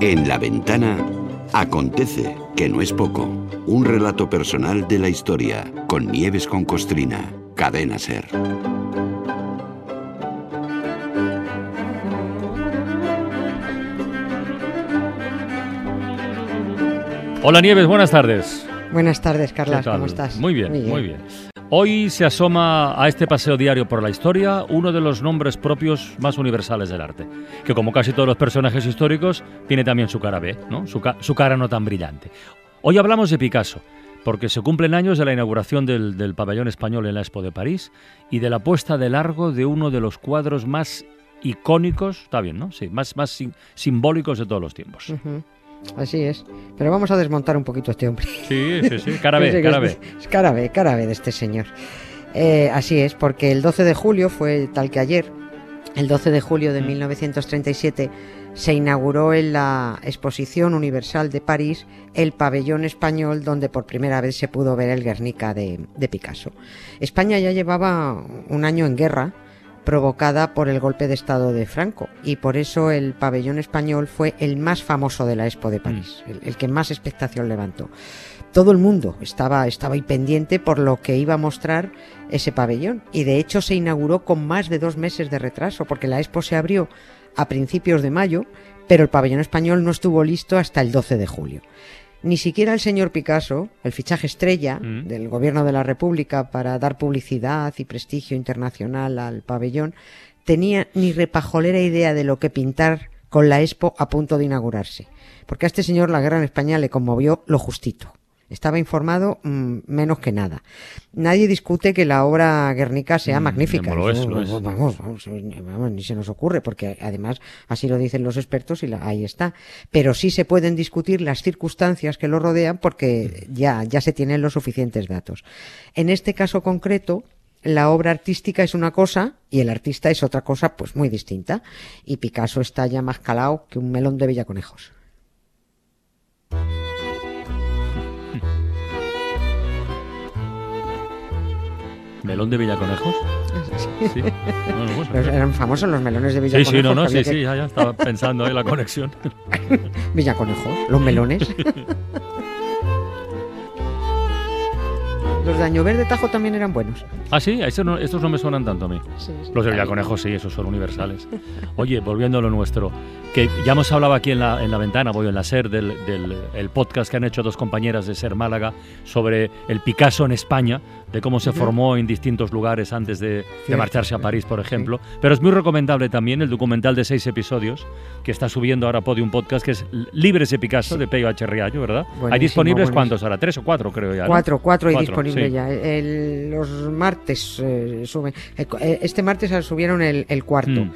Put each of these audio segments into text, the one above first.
En la ventana acontece, que no es poco, un relato personal de la historia con Nieves con Costrina, cadena ser. Hola Nieves, buenas tardes. Buenas tardes, Carlas. ¿cómo estás? Muy bien, muy bien, Hoy se asoma a este paseo diario por la historia uno de los nombres propios más universales del arte, que como casi todos los personajes históricos, tiene también su cara B, ¿no? su, ca- su cara no tan brillante. Hoy hablamos de Picasso, porque se cumplen años de la inauguración del, pabellón español en la Expo de París y de la puesta de largo de uno de los cuadros más icónicos, está bien, ¿no? Sí, más, más sim- simbólicos de todos los tiempos. Así es. Pero vamos a desmontar un poquito a este hombre. Sí, sí, sí, cara B, cara B. Es cara B, cara B de este señor. Eh, así es, porque el 12 de julio fue tal que ayer, el 12 de julio de Mm. 1937, se inauguró en la Exposición Universal de París el pabellón español donde por primera vez se pudo ver el Guernica de, de Picasso. España ya llevaba un año en guerra provocada por el golpe de Estado de Franco y por eso el pabellón español fue el más famoso de la Expo de París, el, el que más expectación levantó. Todo el mundo estaba, estaba ahí pendiente por lo que iba a mostrar ese pabellón y de hecho se inauguró con más de dos meses de retraso porque la Expo se abrió a principios de mayo, pero el pabellón español no estuvo listo hasta el 12 de julio. Ni siquiera el señor Picasso, el fichaje estrella Mm. del gobierno de la República para dar publicidad y prestigio internacional al pabellón, tenía ni repajolera idea de lo que pintar con la Expo a punto de inaugurarse. Porque a este señor la guerra en España le conmovió lo justito. Estaba informado mm, menos que nada. Nadie discute que la obra Guernica sea Mm, magnífica. lo es, lo es. Vamos, vamos, vamos, ni se nos ocurre, porque además así lo dicen los expertos y la- ahí está. Pero sí se pueden discutir las circunstancias que lo rodean porque ya, ya se tienen los suficientes datos. En este caso concreto, la obra artística es una cosa y el artista es otra cosa pues muy distinta. Y Picasso está ya más calado que un melón de Villaconejos. ¿Melón de Villaconejos? Sí. No, no, pues, Los- eran famosos los melones de Sí, Villaconejos. sí, no, no, que sí, que- sí, ya, ya estaba pensando ahí la conexión. Villaconejos, los melones. los de Año Verde Tajo también eran buenos. Ah, sí, estos no, estos no me suenan tanto a mí. Sí, sí. Los de Villaconejos sí, esos son universales. Oye, volviendo a lo nuestro, que ya hemos hablado aquí en la, en la ventana, voy en la SER, del, del el podcast que han hecho dos compañeras de SER Málaga sobre el Picasso en España, de cómo se formó en distintos lugares antes de, marcharse a París, por ejemplo. Pero es muy recomendable también el documental de seis episodios que está subiendo ahora Podium Podcast, que es Libres de Picasso, de Peyo H. Riallo, ¿verdad? ¿Hay disponibles buenísimo. cuántos ahora? ¿Tres o cuatro, creo ya? ¿no? Cuatro, cuatro Cuatro, disponible sí. ya. El- los martes eh, suben. eh, Este martes subieron el, el cuarto. Mm.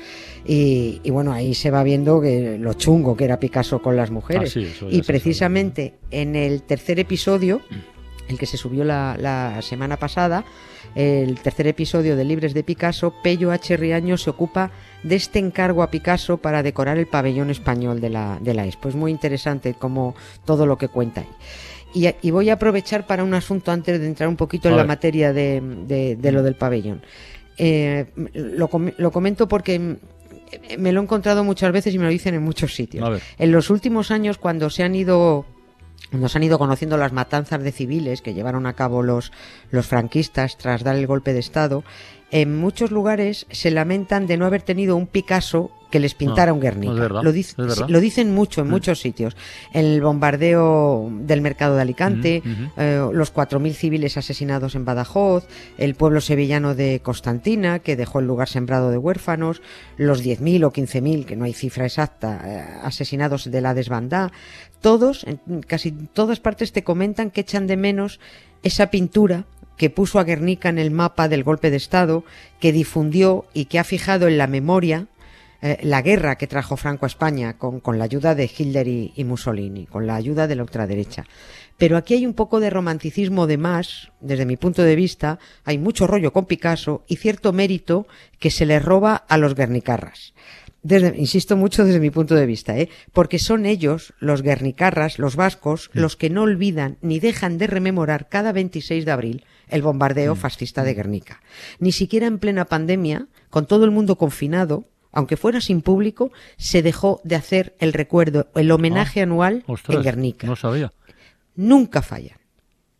Y, y bueno, ahí se va viendo que lo chungo que era Picasso con las mujeres. Ah, sí, y precisamente en el tercer episodio, el que se subió la, la semana pasada, el tercer episodio de Libres de Picasso, Pello H. Riaño se ocupa de este encargo a Picasso para decorar el pabellón español de la, de la Expo. Es muy interesante como todo lo que cuenta ahí. Y, y voy a aprovechar para un asunto antes de entrar un poquito A en la materia de, de- de lo del pabellón. Eh, lo, com- lo comento porque mm, me lo he encontrado muchas veces y me lo dicen en muchos sitios. En los últimos años, cuando se han ido se han ido conociendo las matanzas de civiles que llevaron a cabo los, los franquistas tras dar el golpe de Estado, en muchos lugares se lamentan de no haber tenido un Picasso que les pintara un Guernica. verdad, lo, dic- dicen mucho en Mm. muchos sitios. El bombardeo del mercado de Alicante, Mm, ujú. eh, los 4.000 civiles asesinados en Badajoz, el pueblo sevillano de Constantina, que dejó el lugar sembrado de huérfanos, los 10.000 o 15.000, que no hay cifra exacta, eh, asesinados de la desbandá. Todos, en casi todas partes te comentan que echan de menos esa pintura que puso a Guernica en el mapa del golpe de Estado, que difundió y que ha fijado en la memoria eh, la guerra que trajo Franco a España con, con la ayuda de Hitler y, y Mussolini, con la ayuda de la ultraderecha. Pero aquí hay un poco de romanticismo de más, desde mi punto de vista, hay mucho rollo con Picasso y cierto mérito que se le roba a los guernicarras. Desde, insisto mucho desde mi punto de vista, ¿eh? porque son ellos, los guernicarras, los vascos, los que no olvidan ni dejan de rememorar cada 26 de abril el bombardeo fascista de Guernica. Ni siquiera en plena pandemia, con todo el mundo confinado, aunque fuera sin público, se dejó de hacer el recuerdo, el homenaje Ah, anual ostras, en Guernica. No sabía. Nunca fallan.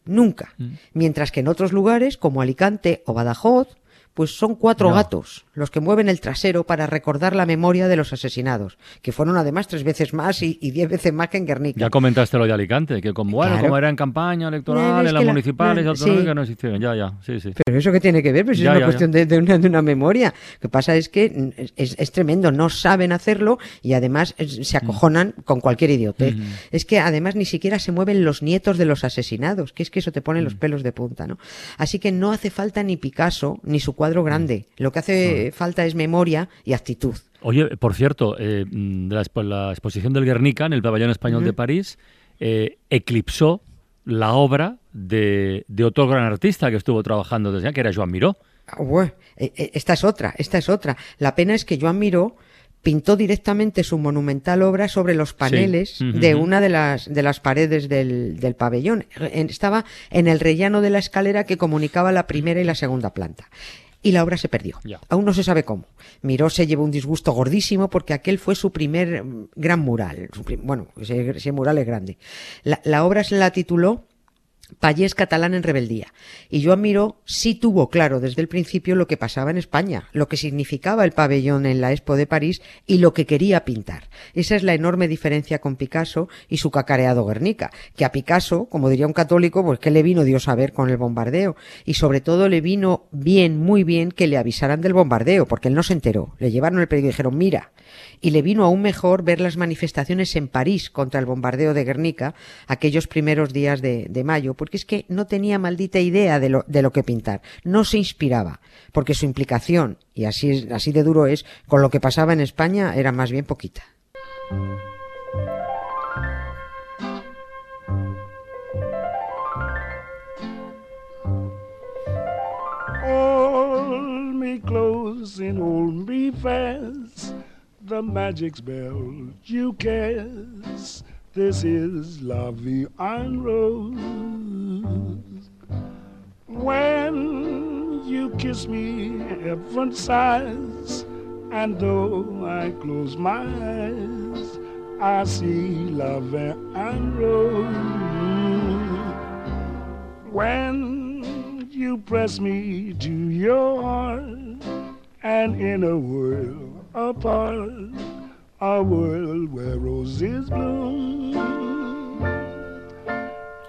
Nunca. Mm. Mientras que en otros lugares, como Alicante o Badajoz, pues son cuatro gatos los que mueven el trasero para recordar la memoria de los asesinados, que fueron además tres veces más y, y diez veces más que en Guernica. Ya comentaste lo de Alicante, que como, bueno, Claro. como era en campaña electoral, en las que la- municipales, no, sí. no existieron. Ya, ya, sí, sí. Pero eso que tiene que ver, pues Ya, es una ya, cuestión de, de una, de una memoria. Lo que pasa es que mm, es, es tremendo, no saben hacerlo y además es- se acojonan con cualquier idiotez. Mm. Es que además ni siquiera se mueven los nietos de los asesinados, que es que eso te pone los Mm. pelos de punta, ¿no? Así que no hace falta ni Picasso ni su cuadro grande. Lo que hace falta es memoria y actitud. Oye, por cierto, eh, mm, de la, expo- la exposición del Guernica en el Pabellón Español de París eh, eclipsó la obra de, de otro gran artista que estuvo trabajando desde allá, que era Joan Miró. Ah, bueno, eh, esta es otra, esta es otra. La pena es que Joan Miró pintó directamente su monumental obra sobre los paneles de una de las, de las paredes del, del pabellón. Estaba en el rellano de la escalera que comunicaba la primera y la segunda planta. Y la obra se perdió. Aún no se sabe cómo. Miró se llevó un disgusto gordísimo porque aquel fue su primer mm, gran mural. Bueno, ese, ese mural es grande. La, la obra se la tituló Payés catalán en rebeldía. Y Joan Miró sí tuvo claro desde el principio lo que pasaba en España, lo que significaba el pabellón en la Expo de París y lo que quería pintar. Esa es la enorme diferencia con Picasso y su cacareado Guernica, que a Picasso, como diría un católico, pues que le vino Dios a ver con el bombardeo. Y sobre todo le vino bien, muy bien que le avisaran del bombardeo, porque él no se enteró. Le llevaron el periódico y dijeron, mira, y le vino aún mejor ver las manifestaciones en París contra el bombardeo de Guernica aquellos primeros días de mayo, porque es que no tenía maldita idea de lo, de lo que pintar, no se inspiraba, porque su implicación, y así, así de duro es, con lo que pasaba en España era más bien poquita. Me. The magic you cast. This is Vie en Rose. When you kiss me, heaven sighs. And though I close my eyes, I see Vie en Rose. When you press me to your heart, and in a world apart, a world where roses bloom.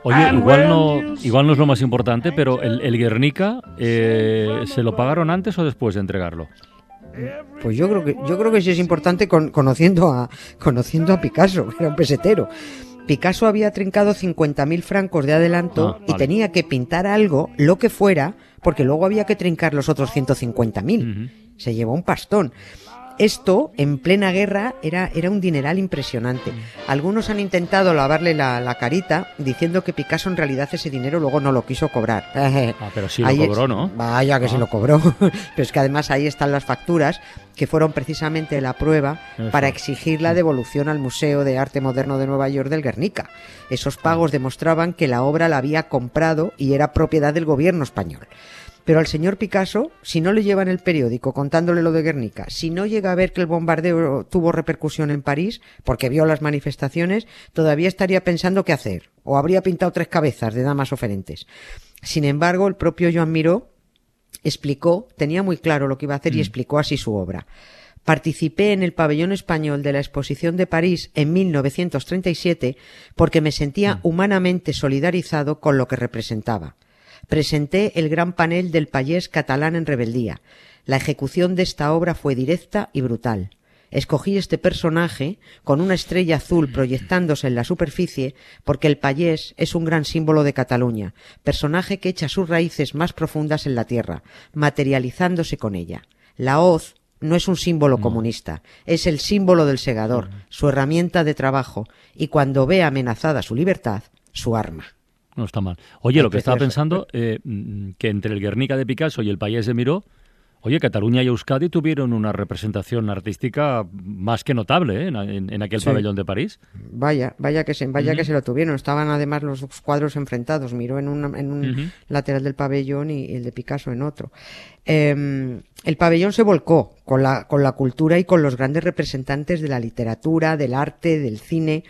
Oye, igual no, igual no es lo más importante, pero el, el Guernica, eh, ¿se lo pagaron antes o después de entregarlo? Pues yo creo que, yo creo que sí es importante con- conociendo, a, conociendo a Picasso, que era un pesetero. Picasso había trincado 50.000 francos de adelanto Ah, y tenía que pintar algo, lo que fuera, porque luego había que trincar los otros 150.000. Ujú. Se llevó un pastón. Esto, en plena guerra, era, era un dineral impresionante. Algunos han intentado lavarle la, la carita diciendo que Picasso en realidad ese dinero luego no lo quiso cobrar. Ah, pero sí lo Ahí cobró, ¿no? Vaya que se Ah. lo cobró. Pero es que además ahí están las facturas que fueron precisamente la prueba Eso. para exigir la devolución al Museo de Arte Moderno de Nueva York del Guernica. Esos pagos demostraban que la obra la había comprado y era propiedad del gobierno español. Pero al señor Picasso, si no le llevan el periódico contándole lo de Guernica, si no llega a ver que el bombardeo tuvo repercusión en París, porque vio las manifestaciones, todavía estaría pensando qué hacer, o habría pintado tres cabezas de damas oferentes. Sin embargo, el propio Joan Miró explicó, tenía muy claro lo que iba a hacer y explicó así su obra. Participé en el pabellón español de la exposición de París en 1937 porque me sentía humanamente solidarizado con lo que representaba. Presenté el gran panel del payés catalán en rebeldía. La ejecución de esta obra fue directa y brutal. Escogí este personaje con una estrella azul proyectándose en la superficie porque el payés es un gran símbolo de Cataluña, personaje que echa sus raíces más profundas en la tierra, materializándose con ella. La hoz no es un símbolo comunista, es el símbolo del segador, su herramienta de trabajo y cuando ve amenazada su libertad, su arma. No está mal. Oye, lo que estaba pensando, eh, que entre el Guernica de Picasso y el Payés de Miró, Oye, Cataluña y Euskadi tuvieron una representación artística más que notable ¿eh? en, aquel pabellón de París. Vaya, vaya que se, vaya que se lo tuvieron. Estaban además los cuadros enfrentados. Miró en, en un lateral del pabellón y, el de Picasso en otro. Em, el pabellón se volcó con la, con la cultura y con los grandes representantes de la literatura, del arte, del cine.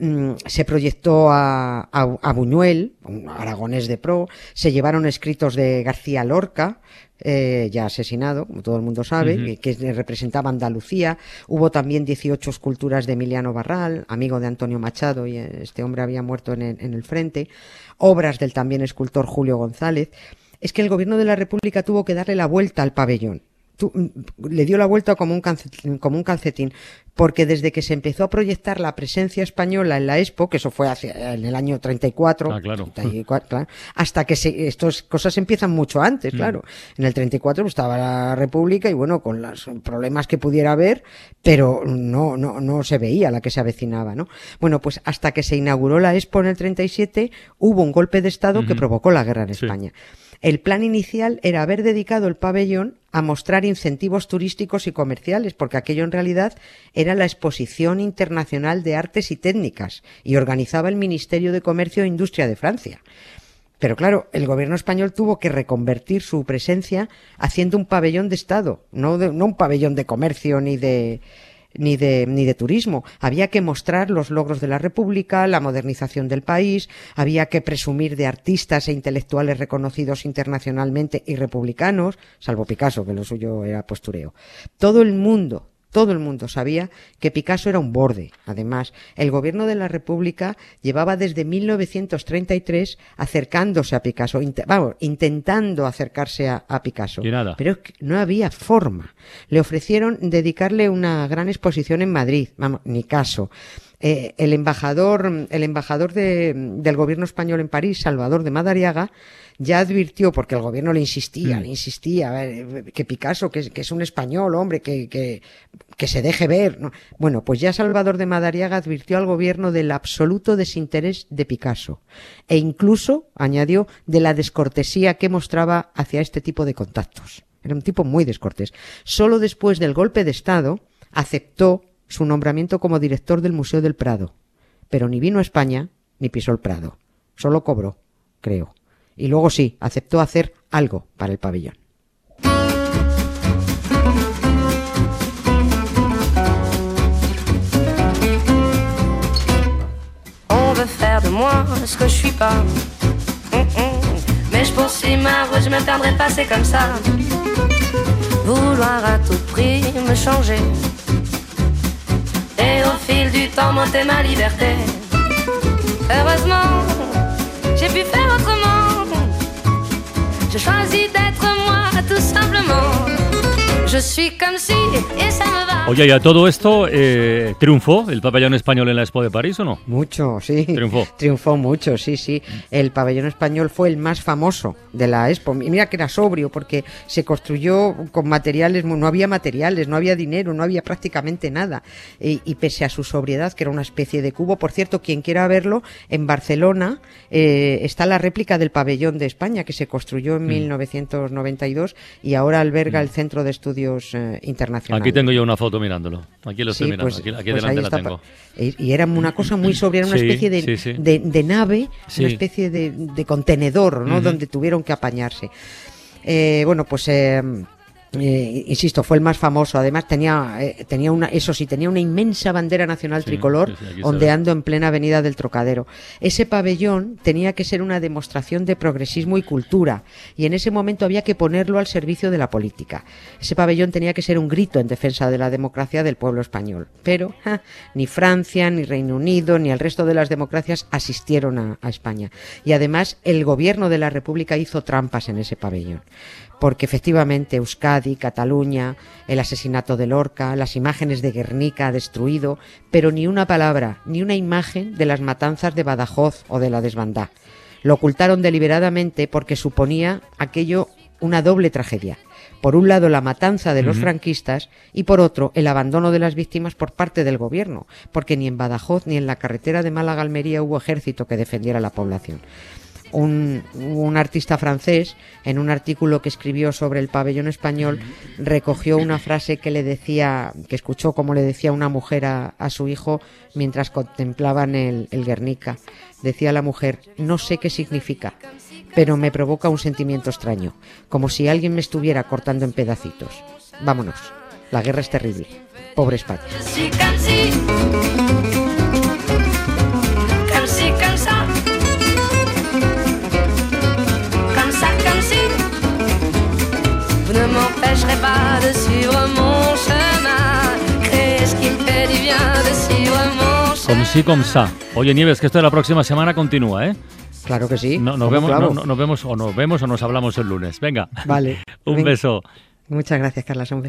Mm, se proyectó a, a, Buñuel, un aragonés de pro, se llevaron escritos de García Lorca, eh, ya asesinado, como todo el mundo sabe, que, representaba Andalucía. Hubo también 18 esculturas de Emiliano Barral, amigo de Antonio Machado, y este hombre había muerto en el frente. Obras del también escultor Julio González. Es que el gobierno de la República tuvo que darle la vuelta al pabellón Mm, le dio la vuelta como un, calcetín, como un calcetín, porque desde que se empezó a proyectar la presencia española en la Expo, que eso fue hacia, en el año 34, ah, claro. hasta que se, estas cosas empiezan mucho antes, mm. claro. En el 34 pues, estaba la República y bueno, con los problemas que pudiera haber, pero no, no, no se veía la que se avecinaba, ¿no? Bueno, pues hasta que se inauguró la Expo en el 37, hubo un golpe de Estado que provocó la guerra en España. El plan inicial era haber dedicado el pabellón a mostrar incentivos turísticos y comerciales, porque aquello en realidad era la Exposición Internacional de Artes y Técnicas y organizaba el Ministerio de Comercio e Industria de Francia. Pero claro, el gobierno español tuvo que reconvertir su presencia haciendo un pabellón de Estado, no, un pabellón de comercio ni de, ni de, ni de turismo. Había que mostrar los logros de la República, la modernización del país, había que presumir de artistas e intelectuales reconocidos internacionalmente y republicanos, salvo Picasso, que lo suyo era postureo. Todo el mundo todo el mundo sabía que Picasso era un borde. Además, el gobierno de la República llevaba desde 1933 acercándose a Picasso, vamos, intentando acercarse a, Picasso. Pero no había forma. Le ofrecieron dedicarle una gran exposición en Madrid, vamos, ni caso. Eh, el embajador, el embajador del gobierno español en París, Salvador de Madariaga, ya advirtió, porque el gobierno le insistía, mm. le insistía, que Picasso, que, es un español, hombre, que, que, que se deje ver. Bueno, pues ya Salvador de Madariaga advirtió al gobierno del absoluto desinterés de Picasso e incluso, añadió, de la descortesía que mostraba hacia este tipo de contactos. Era un tipo muy descortés. Solo después del golpe de Estado aceptó su nombramiento como director del Museo del Prado, pero ni vino a España ni pisó el Prado. Solo cobró, creo y luego sí, aceptó hacer algo para el pabellón. On veut faire de moi ce que je suis pas. Mais je poursuis ma route, je me perdrai pas, comme ça. Vouloir à tout prix me changer. Au fil du temps, monter ma liberté. Heureusement, j'ai pu faire autrement. Je choisis d'être moi tout simplement. Oye, ¿y a todo esto eh, triunfó el pabellón español en la Expo de París o no? Mucho, sí. Triunfó. Triunfó mucho, sí, sí. El pabellón español fue el más famoso de la Expo. Y mira que era sobrio porque se construyó con materiales, no había materiales, no había dinero, no había prácticamente nada. Y, pese a su sobriedad, que era una especie de cubo, por cierto, quien quiera verlo, en Barcelona eh, está la réplica del pabellón de España que se construyó en 1992 mm. y ahora alberga mm. el Centro de Estudios eh, Internacionales. Aquí tengo yo una foto mirándolo. Aquí lo estoy mirando, pues, aquí, pues delante la tengo. Y era una cosa muy sobria, era una especie de, de, nave, una especie de, contenedor, ¿no? Donde tuvieron que apañarse. Eh, bueno, pues eh, eh, insisto, fue el más famoso. Además tenía, eh, tenía una, eso sí, tenía una inmensa bandera nacional tricolor ondeando en plena avenida del Trocadero. Ese pabellón tenía que ser una demostración de progresismo y cultura, y en ese momento había que ponerlo al servicio de la política. Ese pabellón tenía que ser un grito en defensa de la democracia del pueblo español. Pero ni Francia, ni Reino Unido, ni el resto de las democracias asistieron a, a España. Y además el gobierno de la República hizo trampas en ese pabellón porque efectivamente Euskadi, Cataluña, el asesinato de Lorca, las imágenes de Guernica destruido, pero ni una palabra, ni una imagen de las matanzas de Badajoz o de la desbandá. Lo ocultaron deliberadamente porque suponía aquello una doble tragedia. Por un lado, la matanza de los franquistas y por otro, el abandono de las víctimas por parte del gobierno, porque ni en Badajoz ni en la carretera de Málaga-Almería hubo ejército que defendiera la población. Un, artista francés, en un artículo que escribió sobre el pabellón español, recogió una frase que le decía, que escuchó como le decía una mujer a, a su hijo mientras contemplaban el, el Guernica. Decía la mujer, no sé qué significa, pero me provoca un sentimiento extraño, como si alguien me estuviera cortando en pedacitos. Vámonos, la guerra es terrible. Pobre España. Com sí, com sa. Oye, Nieves, que esto de la próxima semana continúa, ¿eh? Claro que sí. No, nos, vemos, no, no, nos vemos o nos vemos o nos hablamos el lunes. Venga. Vale. Un Venga. beso. Muchas gracias, Carla. Un beso.